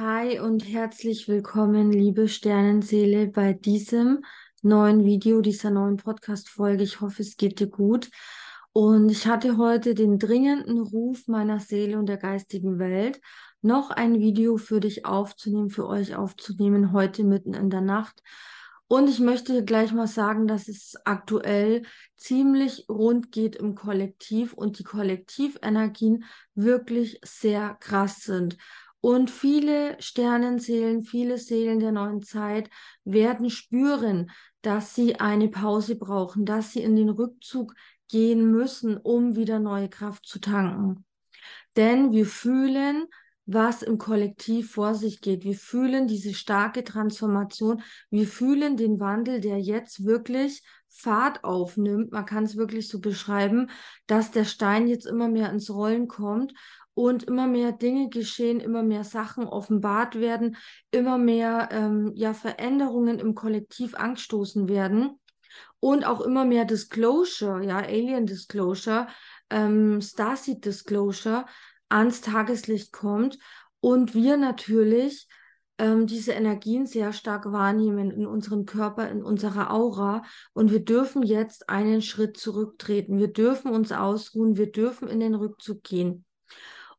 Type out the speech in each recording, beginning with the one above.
Hi und herzlich willkommen, liebe Sternenseele, bei diesem neuen Video, dieser neuen Podcast-Folge. Ich hoffe, es geht dir gut. Und ich hatte heute den dringenden Ruf meiner Seele und der geistigen Welt, noch ein Video für dich aufzunehmen, für euch aufzunehmen, heute mitten in der Nacht. Und ich möchte gleich mal sagen, dass es aktuell ziemlich rund geht im Kollektiv und die Kollektivenergien wirklich sehr krass sind. Und viele Sternenseelen, viele Seelen der neuen Zeit werden spüren, dass sie eine Pause brauchen, dass sie in den Rückzug gehen müssen, um wieder neue Kraft zu tanken. Denn wir fühlen, was im Kollektiv vor sich geht. Wir fühlen diese starke Transformation. Wir fühlen den Wandel, der jetzt wirklich Fahrt aufnimmt. Man kann es wirklich so beschreiben, dass der Stein jetzt immer mehr ins Rollen kommt und immer mehr Dinge geschehen, immer mehr Sachen offenbart werden, immer mehr ähm, ja, Veränderungen im Kollektiv angestoßen werden und auch immer mehr Disclosure, ja, Alien Disclosure, ähm, Starseed Disclosure ans Tageslicht kommt und wir natürlich ähm, diese Energien sehr stark wahrnehmen in unserem Körper, in unserer Aura. Und wir dürfen jetzt einen Schritt zurücktreten. Wir dürfen uns ausruhen. Wir dürfen in den Rückzug gehen.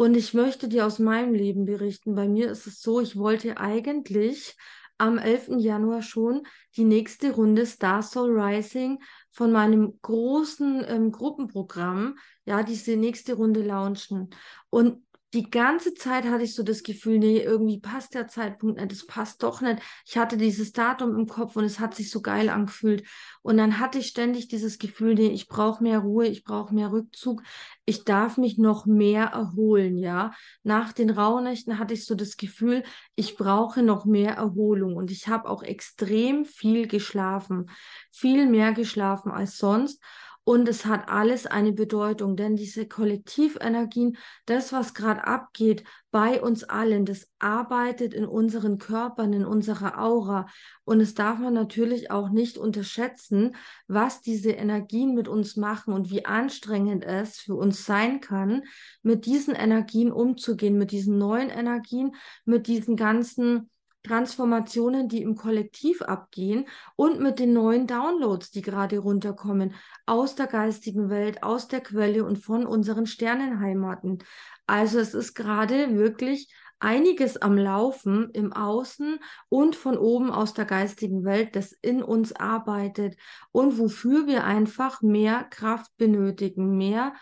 Und ich möchte dir aus meinem Leben berichten. Bei mir ist es so, ich wollte eigentlich am 11. Januar schon die nächste Runde Star Soul Rising von meinem großen ähm, Gruppenprogramm, ja, diese nächste Runde launchen. Und die ganze Zeit hatte ich so das Gefühl, nee, irgendwie passt der Zeitpunkt nicht, das passt doch nicht. Ich hatte dieses Datum im Kopf und es hat sich so geil angefühlt. Und dann hatte ich ständig dieses Gefühl, nee, ich brauche mehr Ruhe, ich brauche mehr Rückzug, ich darf mich noch mehr erholen, ja. Nach den Rauhnächten hatte ich so das Gefühl, ich brauche noch mehr Erholung und ich habe auch extrem viel geschlafen, viel mehr geschlafen als sonst. Und es hat alles eine Bedeutung, denn diese Kollektivenergien, das, was gerade abgeht bei uns allen, das arbeitet in unseren Körpern, in unserer Aura. Und es darf man natürlich auch nicht unterschätzen, was diese Energien mit uns machen und wie anstrengend es für uns sein kann, mit diesen Energien umzugehen, mit diesen neuen Energien, mit diesen ganzen Transformationen, die im Kollektiv abgehen und mit den neuen Downloads, die gerade runterkommen aus der geistigen Welt, aus der Quelle und von unseren Sternenheimaten. Also es ist gerade wirklich einiges am Laufen im Außen und von oben aus der geistigen Welt, das in uns arbeitet und wofür wir einfach mehr Kraft benötigen, mehr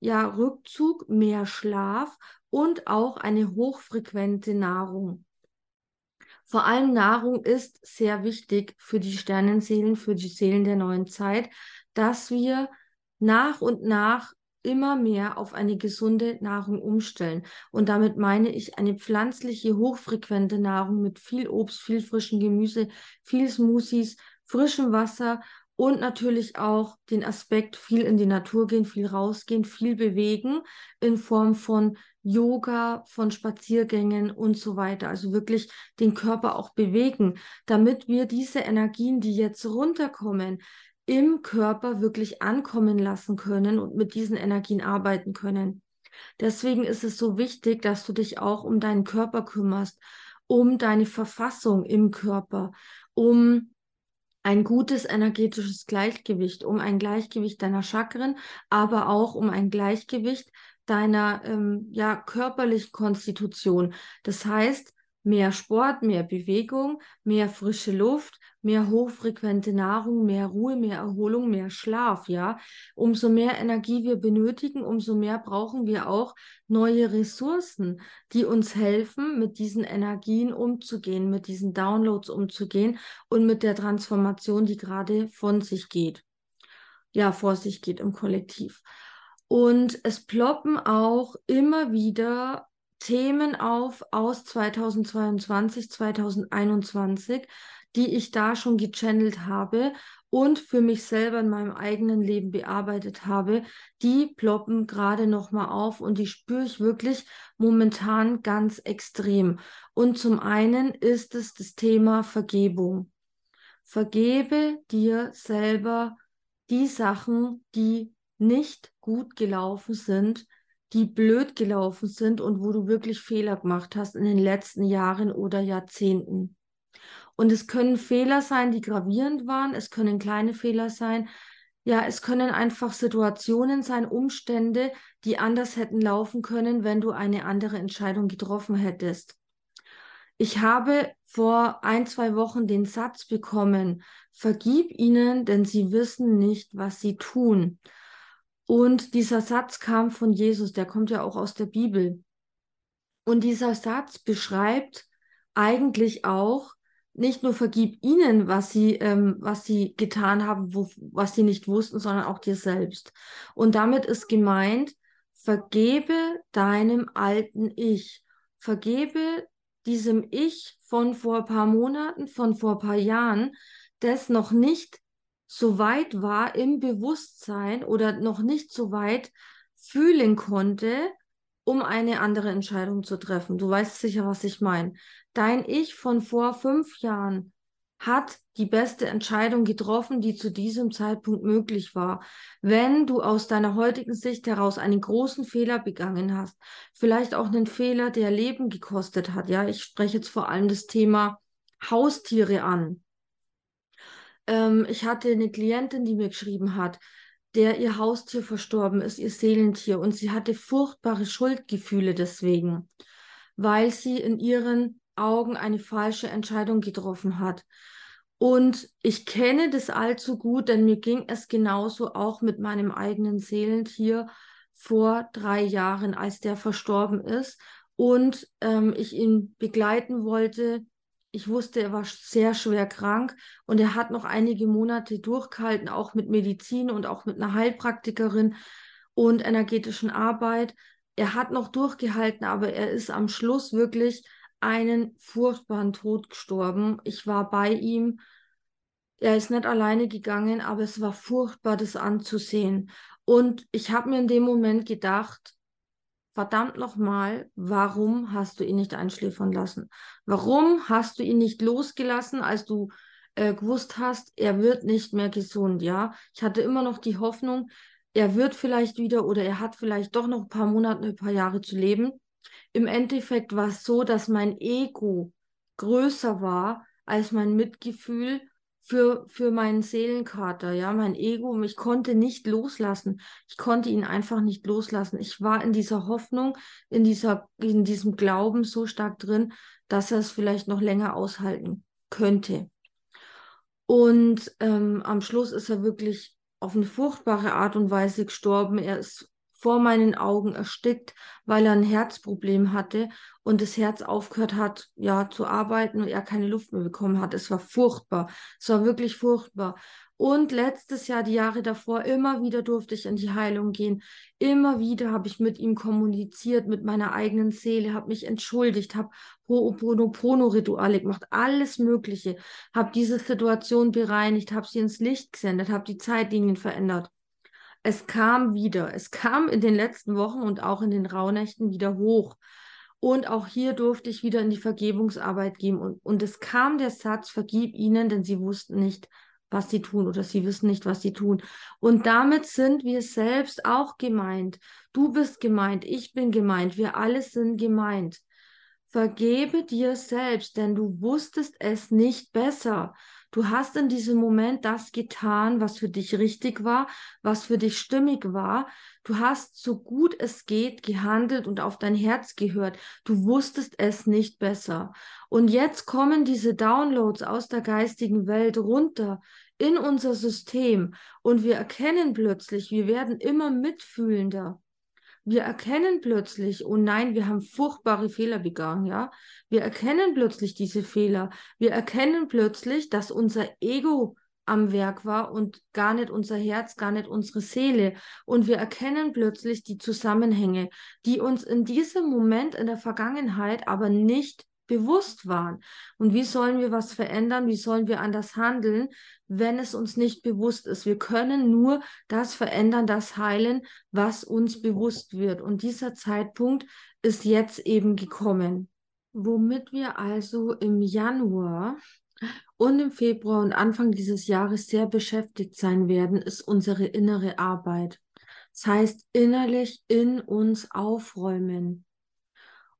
ja, Rückzug, mehr Schlaf und auch eine hochfrequente Nahrung. Vor allem Nahrung ist sehr wichtig für die Sternenseelen, für die Seelen der neuen Zeit, dass wir nach und nach immer mehr auf eine gesunde Nahrung umstellen. Und damit meine ich eine pflanzliche, hochfrequente Nahrung mit viel Obst, viel frischen Gemüse, viel Smoothies, frischem Wasser und natürlich auch den Aspekt viel in die Natur gehen, viel rausgehen, viel bewegen in Form von Yoga, von Spaziergängen und so weiter. Also wirklich den Körper auch bewegen, damit wir diese Energien, die jetzt runterkommen, im Körper wirklich ankommen lassen können und mit diesen Energien arbeiten können. Deswegen ist es so wichtig, dass du dich auch um deinen Körper kümmerst, um deine Verfassung im Körper, um ein gutes energetisches Gleichgewicht, um ein Gleichgewicht deiner Chakren, aber auch um ein Gleichgewicht deiner ähm, ja, körperlichen Konstitution. Das heißt, mehr Sport, mehr Bewegung, mehr frische Luft, mehr hochfrequente Nahrung, mehr Ruhe, mehr Erholung, mehr Schlaf, ja. Umso mehr Energie wir benötigen, umso mehr brauchen wir auch neue Ressourcen, die uns helfen, mit diesen Energien umzugehen, mit diesen Downloads umzugehen und mit der Transformation, die gerade von sich geht. Ja, vor sich geht im Kollektiv. Und es ploppen auch immer wieder Themen auf aus 2022, 2021, die ich da schon gechannelt habe und für mich selber in meinem eigenen Leben bearbeitet habe, die ploppen gerade noch mal auf und die spüre ich wirklich momentan ganz extrem. Und zum einen ist es das Thema Vergebung. Vergebe dir selber die Sachen, die nicht gut gelaufen sind, die blöd gelaufen sind und wo du wirklich Fehler gemacht hast in den letzten Jahren oder Jahrzehnten. Und es können Fehler sein, die gravierend waren, es können kleine Fehler sein, ja, es können einfach Situationen sein, Umstände, die anders hätten laufen können, wenn du eine andere Entscheidung getroffen hättest. Ich habe vor ein, zwei Wochen den Satz bekommen, vergib ihnen, denn sie wissen nicht, was sie tun. Und dieser Satz kam von Jesus, der kommt ja auch aus der Bibel. Und dieser Satz beschreibt eigentlich auch, nicht nur vergib ihnen, was sie, ähm, was sie getan haben, wo, was sie nicht wussten, sondern auch dir selbst. Und damit ist gemeint, vergebe deinem alten Ich. Vergebe diesem Ich von vor ein paar Monaten, von vor ein paar Jahren, das noch nicht so weit war im Bewusstsein oder noch nicht so weit fühlen konnte, um eine andere Entscheidung zu treffen. Du weißt sicher, was ich meine. Dein Ich von vor fünf Jahren hat die beste Entscheidung getroffen, die zu diesem Zeitpunkt möglich war. Wenn du aus deiner heutigen Sicht heraus einen großen Fehler begangen hast, vielleicht auch einen Fehler, der Leben gekostet hat, ja, ich spreche jetzt vor allem das Thema Haustiere an. Ähm, ich hatte eine Klientin, die mir geschrieben hat, der ihr Haustier verstorben ist, ihr Seelentier, und sie hatte furchtbare Schuldgefühle deswegen, weil sie in ihren Augen eine falsche Entscheidung getroffen hat. Und ich kenne das allzu gut, denn mir ging es genauso auch mit meinem eigenen Seelentier vor drei Jahren, als der verstorben ist und ähm, ich ihn begleiten wollte. Ich wusste, er war sehr schwer krank und er hat noch einige Monate durchgehalten, auch mit Medizin und auch mit einer Heilpraktikerin und energetischen Arbeit. Er hat noch durchgehalten, aber er ist am Schluss wirklich einen furchtbaren Tod gestorben. Ich war bei ihm. Er ist nicht alleine gegangen, aber es war furchtbar, das anzusehen. Und ich habe mir in dem Moment gedacht, verdammt nochmal, warum hast du ihn nicht einschläfern lassen? Warum hast du ihn nicht losgelassen, als du äh, gewusst hast, er wird nicht mehr gesund, ja? Ich hatte immer noch die Hoffnung, er wird vielleicht wieder oder er hat vielleicht doch noch ein paar Monate, ein paar Jahre zu leben im Endeffekt war es so, dass mein Ego größer war als mein Mitgefühl für, für meinen Seelenkater, ja, mein Ego, ich konnte nicht loslassen. Ich konnte ihn einfach nicht loslassen. Ich war in dieser Hoffnung, in dieser, in diesem Glauben so stark drin, dass er es vielleicht noch länger aushalten könnte. Und ähm, am Schluss ist er wirklich auf eine furchtbare Art und Weise gestorben. Er ist vor meinen Augen erstickt, weil er ein Herzproblem hatte und das Herz aufgehört hat, ja, zu arbeiten und er keine Luft mehr bekommen hat. Es war furchtbar. Es war wirklich furchtbar. Und letztes Jahr, die Jahre davor, immer wieder durfte ich in die Heilung gehen. Immer wieder habe ich mit ihm kommuniziert, mit meiner eigenen Seele, habe mich entschuldigt, habe Ho'oponopono-Rituale gemacht, alles Mögliche, habe diese Situation bereinigt, habe sie ins Licht gesendet, habe die Zeitlinien verändert es kam wieder. Es kam in den letzten Wochen und auch in den Rauhnächten wieder hoch. Und auch hier durfte ich wieder in die Vergebungsarbeit gehen. Und, und es kam der Satz, vergib ihnen, denn sie wussten nicht, was sie tun oder sie wissen nicht, was sie tun. Und damit sind wir selbst auch gemeint. Du bist gemeint, ich bin gemeint, wir alle sind gemeint. Vergebe dir selbst, denn du wusstest es nicht besser. Du hast in diesem Moment das getan, was für dich richtig war, was für dich stimmig war. Du hast so gut es geht gehandelt und auf dein Herz gehört. Du wusstest es nicht besser. Und jetzt kommen diese Downloads aus der geistigen Welt runter in unser System und wir erkennen plötzlich, wir werden immer mitfühlender wir erkennen plötzlich, oh nein, wir haben furchtbare Fehler begangen, ja. Wir erkennen plötzlich diese Fehler. Wir erkennen plötzlich, dass unser Ego am Werk war und gar nicht unser Herz, gar nicht unsere Seele. Und wir erkennen plötzlich die Zusammenhänge, die uns in diesem Moment in der Vergangenheit aber nicht bewusst waren. Und wie sollen wir was verändern? Wie sollen wir anders handeln, wenn es uns nicht bewusst ist? Wir können nur das verändern, das heilen, was uns bewusst wird. Und dieser Zeitpunkt ist jetzt eben gekommen. Womit wir also im Januar und im Februar und Anfang dieses Jahres sehr beschäftigt sein werden, ist unsere innere Arbeit. Das heißt, innerlich in uns aufräumen,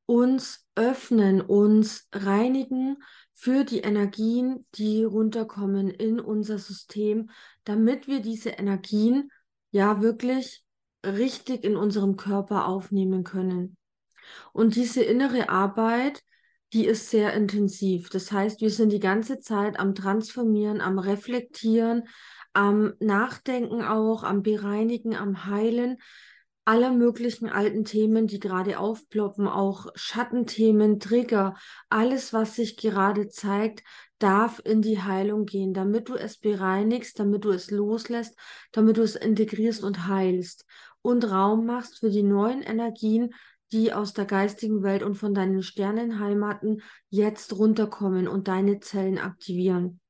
uns öffnen, uns reinigen für die Energien, die runterkommen in unser System, damit wir diese Energien ja wirklich richtig in unserem Körper aufnehmen können. Und diese innere Arbeit, die ist sehr intensiv. Das heißt, wir sind die ganze Zeit am Transformieren, am Reflektieren, am Nachdenken auch, am Bereinigen, am Heilen aller möglichen alten Themen, die gerade aufploppen, auch Schattenthemen, Trigger, alles, was sich gerade zeigt, darf in die Heilung gehen, damit du es bereinigst, damit du es loslässt, damit du es integrierst und heilst und Raum machst für die neuen Energien, die aus der geistigen Welt und von deinen Sternenheimaten jetzt runterkommen und deine Zellen aktivieren.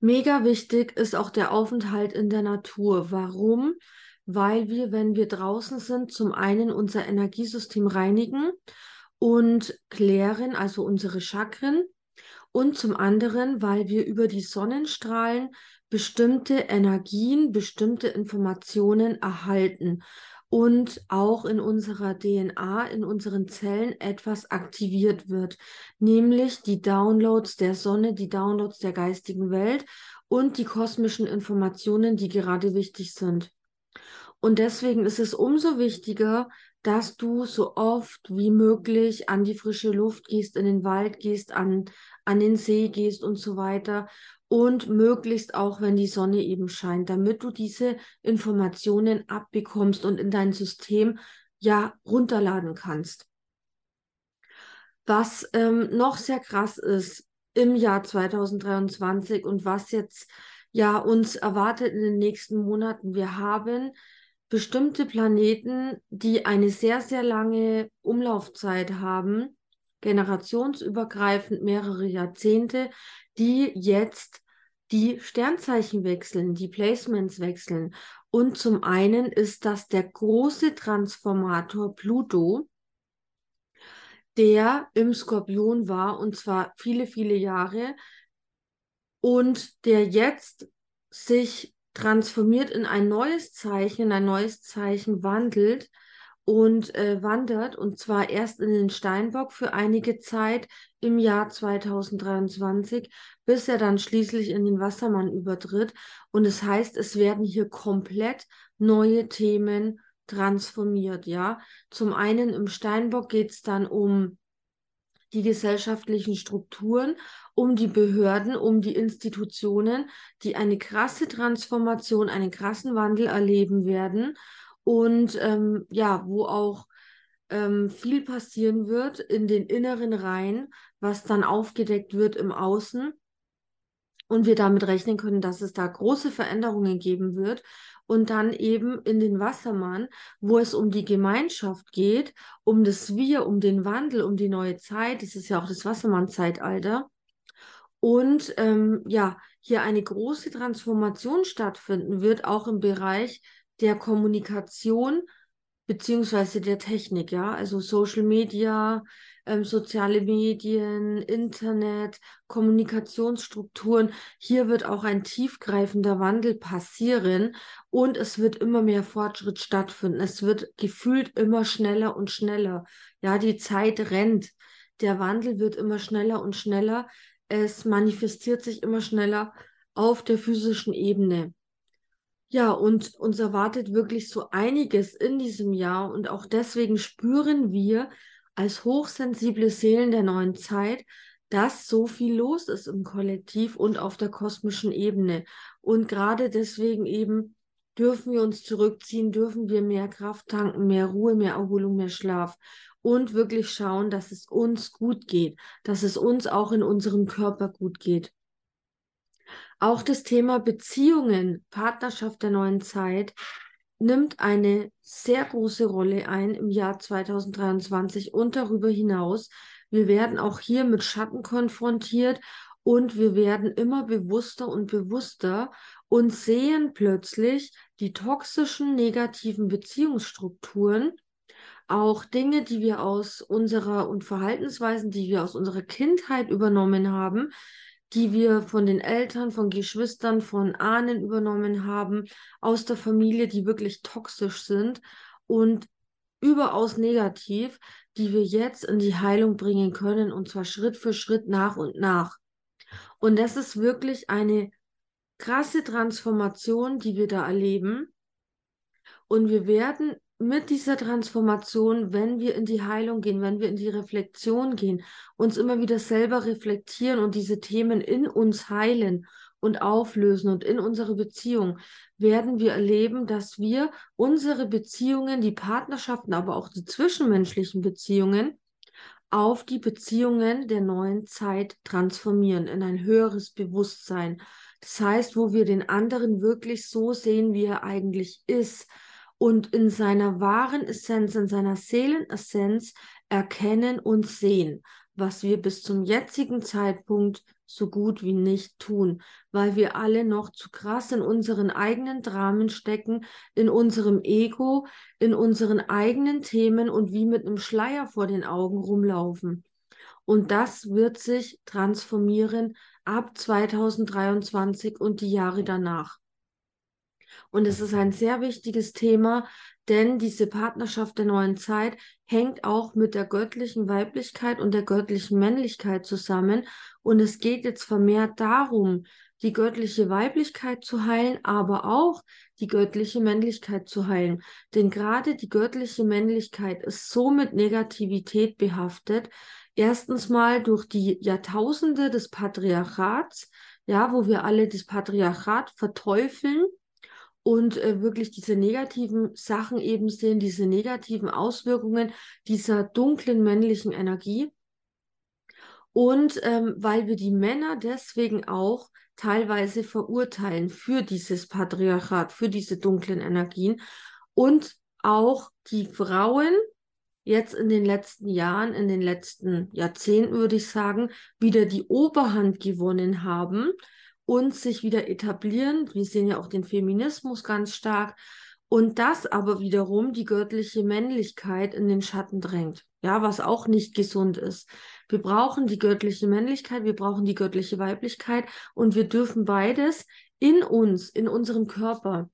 Mega wichtig ist auch der Aufenthalt in der Natur. Warum? Weil wir, wenn wir draußen sind, zum einen unser Energiesystem reinigen und klären, also unsere Chakren, und zum anderen, weil wir über die Sonnenstrahlen bestimmte Energien, bestimmte Informationen erhalten und auch in unserer DNA, in unseren Zellen etwas aktiviert wird, nämlich die Downloads der Sonne, die Downloads der geistigen Welt und die kosmischen Informationen, die gerade wichtig sind. Und deswegen ist es umso wichtiger, dass du so oft wie möglich an die frische Luft gehst, in den Wald gehst, an, an den See gehst und so weiter und möglichst auch, wenn die Sonne eben scheint, damit du diese Informationen abbekommst und in dein System ja runterladen kannst. Was ähm, noch sehr krass ist im Jahr 2023 und was jetzt ja uns erwartet in den nächsten Monaten, wir haben bestimmte Planeten, die eine sehr, sehr lange Umlaufzeit haben, generationsübergreifend mehrere Jahrzehnte, die jetzt die Sternzeichen wechseln, die Placements wechseln. Und zum einen ist das der große Transformator Pluto, der im Skorpion war und zwar viele, viele Jahre und der jetzt sich transformiert in ein neues Zeichen, in ein neues Zeichen wandelt und äh, wandert und zwar erst in den Steinbock für einige Zeit im Jahr 2023, bis er dann schließlich in den Wassermann übertritt. Und es das heißt, es werden hier komplett neue Themen transformiert, ja. Zum einen im Steinbock geht es dann um die gesellschaftlichen Strukturen, um die Behörden, um die Institutionen, die eine krasse Transformation, einen krassen Wandel erleben werden. Und ähm, ja, wo auch ähm, viel passieren wird in den inneren Reihen, was dann aufgedeckt wird im Außen und wir damit rechnen können, dass es da große Veränderungen geben wird. Und dann eben in den Wassermann, wo es um die Gemeinschaft geht, um das Wir, um den Wandel, um die neue Zeit. Das ist ja auch das Wassermann-Zeitalter. Und ähm, ja, hier eine große Transformation stattfinden wird, auch im Bereich der Kommunikation beziehungsweise der Technik, ja, also Social Media, ähm, soziale Medien, Internet, Kommunikationsstrukturen. Hier wird auch ein tiefgreifender Wandel passieren und es wird immer mehr Fortschritt stattfinden. Es wird gefühlt immer schneller und schneller. Ja, die Zeit rennt. Der Wandel wird immer schneller und schneller. Es manifestiert sich immer schneller auf der physischen Ebene. Ja, und uns erwartet wirklich so einiges in diesem Jahr und auch deswegen spüren wir als hochsensible Seelen der neuen Zeit, dass so viel los ist im Kollektiv und auf der kosmischen Ebene. Und gerade deswegen eben dürfen wir uns zurückziehen, dürfen wir mehr Kraft tanken, mehr Ruhe, mehr Erholung, mehr Schlaf und wirklich schauen, dass es uns gut geht, dass es uns auch in unserem Körper gut geht. Auch das Thema Beziehungen, Partnerschaft der neuen Zeit nimmt eine sehr große Rolle ein im Jahr 2023 und darüber hinaus. Wir werden auch hier mit Schatten konfrontiert und wir werden immer bewusster und bewusster und sehen plötzlich die toxischen, negativen Beziehungsstrukturen, auch Dinge, die wir aus unserer und Verhaltensweisen, die wir aus unserer Kindheit übernommen haben, die wir von den Eltern, von Geschwistern, von Ahnen übernommen haben, aus der Familie, die wirklich toxisch sind und überaus negativ, die wir jetzt in die Heilung bringen können und zwar Schritt für Schritt nach und nach. Und das ist wirklich eine krasse Transformation, die wir da erleben. Und wir werden mit dieser Transformation, wenn wir in die Heilung gehen, wenn wir in die Reflexion gehen, uns immer wieder selber reflektieren und diese Themen in uns heilen und auflösen und in unsere Beziehung, werden wir erleben, dass wir unsere Beziehungen, die Partnerschaften, aber auch die zwischenmenschlichen Beziehungen auf die Beziehungen der neuen Zeit transformieren, in ein höheres Bewusstsein. Das heißt, wo wir den anderen wirklich so sehen, wie er eigentlich ist und in seiner wahren Essenz, in seiner Seelenessenz erkennen und sehen, was wir bis zum jetzigen Zeitpunkt so gut wie nicht tun, weil wir alle noch zu krass in unseren eigenen Dramen stecken, in unserem Ego, in unseren eigenen Themen und wie mit einem Schleier vor den Augen rumlaufen. Und das wird sich transformieren ab 2023 und die Jahre danach. Und es ist ein sehr wichtiges Thema, denn diese Partnerschaft der neuen Zeit hängt auch mit der göttlichen Weiblichkeit und der göttlichen Männlichkeit zusammen. Und es geht jetzt vermehrt darum, die göttliche Weiblichkeit zu heilen, aber auch die göttliche Männlichkeit zu heilen. Denn gerade die göttliche Männlichkeit ist so mit Negativität behaftet. Erstens mal durch die Jahrtausende des Patriarchats, ja, wo wir alle das Patriarchat verteufeln und äh, wirklich diese negativen Sachen eben sehen, diese negativen Auswirkungen dieser dunklen männlichen Energie. Und ähm, weil wir die Männer deswegen auch teilweise verurteilen für dieses Patriarchat, für diese dunklen Energien und auch die Frauen jetzt in den letzten Jahren, in den letzten Jahrzehnten würde ich sagen, wieder die Oberhand gewonnen haben und sich wieder etablieren. Wir sehen ja auch den Feminismus ganz stark. Und das aber wiederum die göttliche Männlichkeit in den Schatten drängt. Ja, was auch nicht gesund ist. Wir brauchen die göttliche Männlichkeit, wir brauchen die göttliche Weiblichkeit und wir dürfen beides in uns, in unserem Körper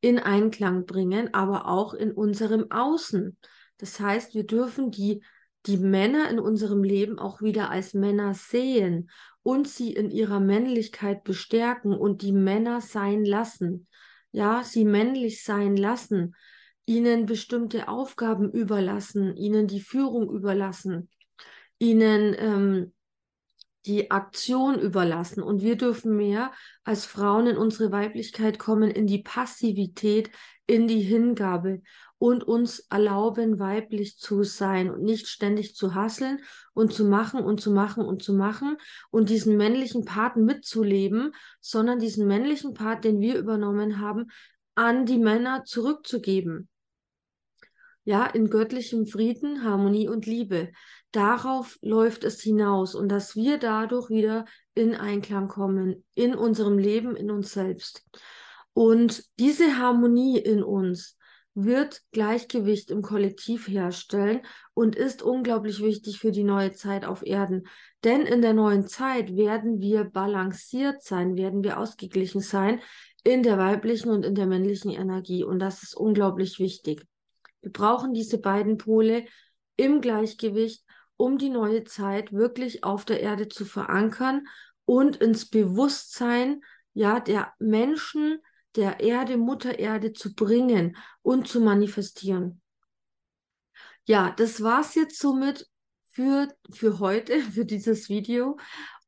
in Einklang bringen, aber auch in unserem Außen. Das heißt, wir dürfen die, die Männer in unserem Leben auch wieder als Männer sehen und sie in ihrer Männlichkeit bestärken und die Männer sein lassen. Ja, sie männlich sein lassen, ihnen bestimmte Aufgaben überlassen, ihnen die Führung überlassen, ihnen ähm, die Aktion überlassen. Und wir dürfen mehr als Frauen in unsere Weiblichkeit kommen, in die Passivität, in die Hingabe und uns erlauben, weiblich zu sein und nicht ständig zu hasseln und zu machen und zu machen und zu machen und diesen männlichen Part mitzuleben, sondern diesen männlichen Part, den wir übernommen haben, an die Männer zurückzugeben. Ja, in göttlichem Frieden, Harmonie und Liebe. Darauf läuft es hinaus und dass wir dadurch wieder in Einklang kommen, in unserem Leben, in uns selbst. Und diese Harmonie in uns, wird Gleichgewicht im Kollektiv herstellen und ist unglaublich wichtig für die neue Zeit auf Erden. Denn in der neuen Zeit werden wir balanciert sein, werden wir ausgeglichen sein in der weiblichen und in der männlichen Energie. Und das ist unglaublich wichtig. Wir brauchen diese beiden Pole im Gleichgewicht, um die neue Zeit wirklich auf der Erde zu verankern und ins Bewusstsein ja der Menschen der Erde, Mutter Erde zu bringen und zu manifestieren. Ja, das war's jetzt somit für, für heute, für dieses Video.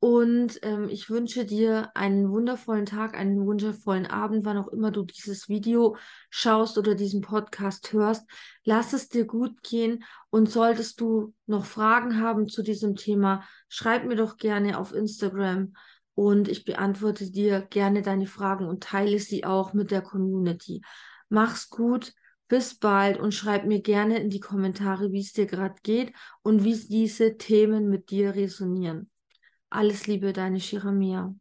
Und ähm, ich wünsche dir einen wundervollen Tag, einen wundervollen Abend, wann auch immer du dieses Video schaust oder diesen Podcast hörst. Lass es dir gut gehen und solltest du noch Fragen haben zu diesem Thema, schreib mir doch gerne auf Instagram und ich beantworte dir gerne deine Fragen und teile sie auch mit der Community. Mach's gut, bis bald und schreib mir gerne in die Kommentare, wie es dir gerade geht und wie diese Themen mit dir resonieren. Alles Liebe, deine Shiramia.